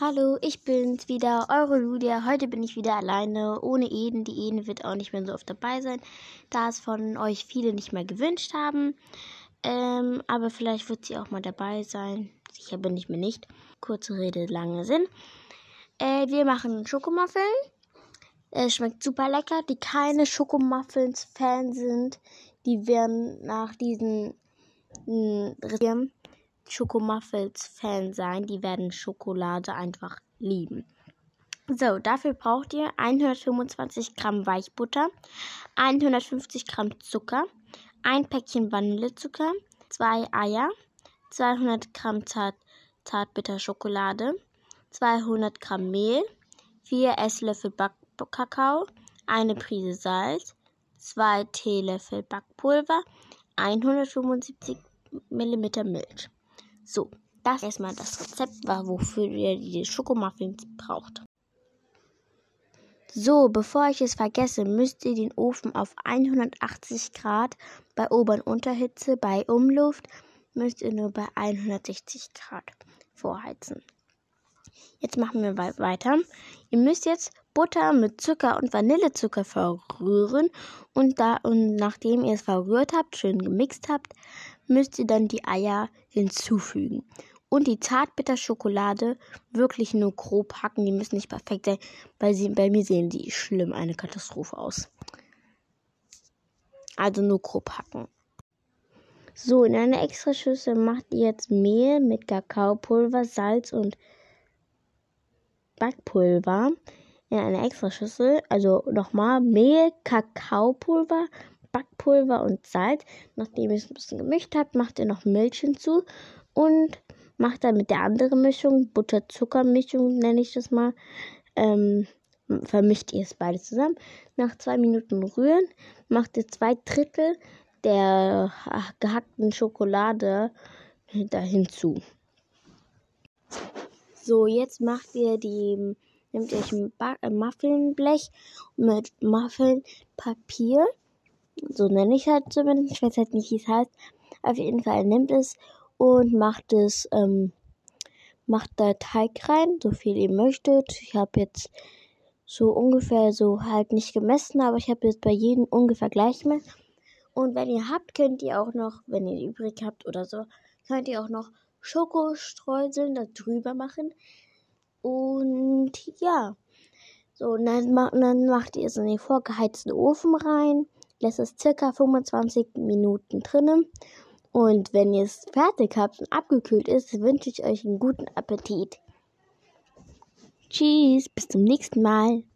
Hallo, ich bin's wieder, eure Julia. Heute bin ich wieder alleine, ohne Eden. Die Eden wird auch nicht mehr so oft dabei sein, da es von euch viele nicht mehr gewünscht haben. Ähm, aber vielleicht wird sie auch mal dabei sein. Sicher bin ich mir nicht. Kurze Rede, lange Sinn. Äh, wir machen Schokomuffeln. Es schmeckt super lecker. Die keine Schokomuffins-Fan sind, die werden nach diesen mh, Schokomuffels-Fan sein. Die werden Schokolade einfach lieben. So, dafür braucht ihr 125 Gramm Weichbutter, 150 Gramm Zucker, ein Päckchen Vanillezucker, zwei Eier, 200 Gramm Zart Zartbitterschokolade, 200 Gramm Mehl, 4 Esslöffel Backkakao, eine Prise Salz, 2 Teelöffel Backpulver, 175 Milliliter Milch. So, das erstmal das Rezept, wofür ihr die Schokomuffins braucht. So, bevor ich es vergesse, müsst ihr den Ofen auf 180 Grad bei Ober- und Unterhitze, bei Umluft müsst ihr nur bei 160 Grad vorheizen. Jetzt machen wir weiter. Ihr müsst jetzt Butter mit Zucker und Vanillezucker verrühren und, da, und nachdem ihr es verrührt habt, schön gemixt habt, müsst ihr dann die Eier hinzufügen. Und die Zartbitterschokolade wirklich nur grob hacken. Die müssen nicht perfekt sein, weil sie bei mir sehen die schlimm eine Katastrophe aus. Also nur grob hacken. So, in einer extra Schüssel macht ihr jetzt Mehl mit Kakaopulver, Salz und Backpulver in eine extra Schüssel. Also nochmal Mehl, Kakaopulver, Backpulver und Salz. Nachdem ihr es ein bisschen gemischt habt, macht ihr noch Milch hinzu und macht dann mit der anderen Mischung, Butter-Zucker-Mischung nenne ich das mal, ähm, vermischt ihr es beides zusammen. Nach zwei Minuten rühren, macht ihr zwei Drittel der gehackten Schokolade da hinzu. So, jetzt macht ihr die, nehmt ihr ein Muffinblech mit Muffinpapier so nenne ich halt zumindest. Ich weiß halt nicht, wie es heißt. Auf jeden Fall nimmt es und macht es, ähm, macht da Teig rein, so viel ihr möchtet. Ich habe jetzt so ungefähr so halt nicht gemessen, aber ich habe jetzt bei jedem ungefähr gleich gemessen. Und wenn ihr habt, könnt ihr auch noch, wenn ihr übrig habt oder so, könnt ihr auch noch Schokostreuseln da drüber machen. Und ja, so, und dann, dann macht ihr es in den vorgeheizten Ofen rein lässt es circa 25 Minuten drinnen. Und wenn ihr es fertig habt und abgekühlt ist, wünsche ich euch einen guten Appetit. Tschüss, bis zum nächsten Mal.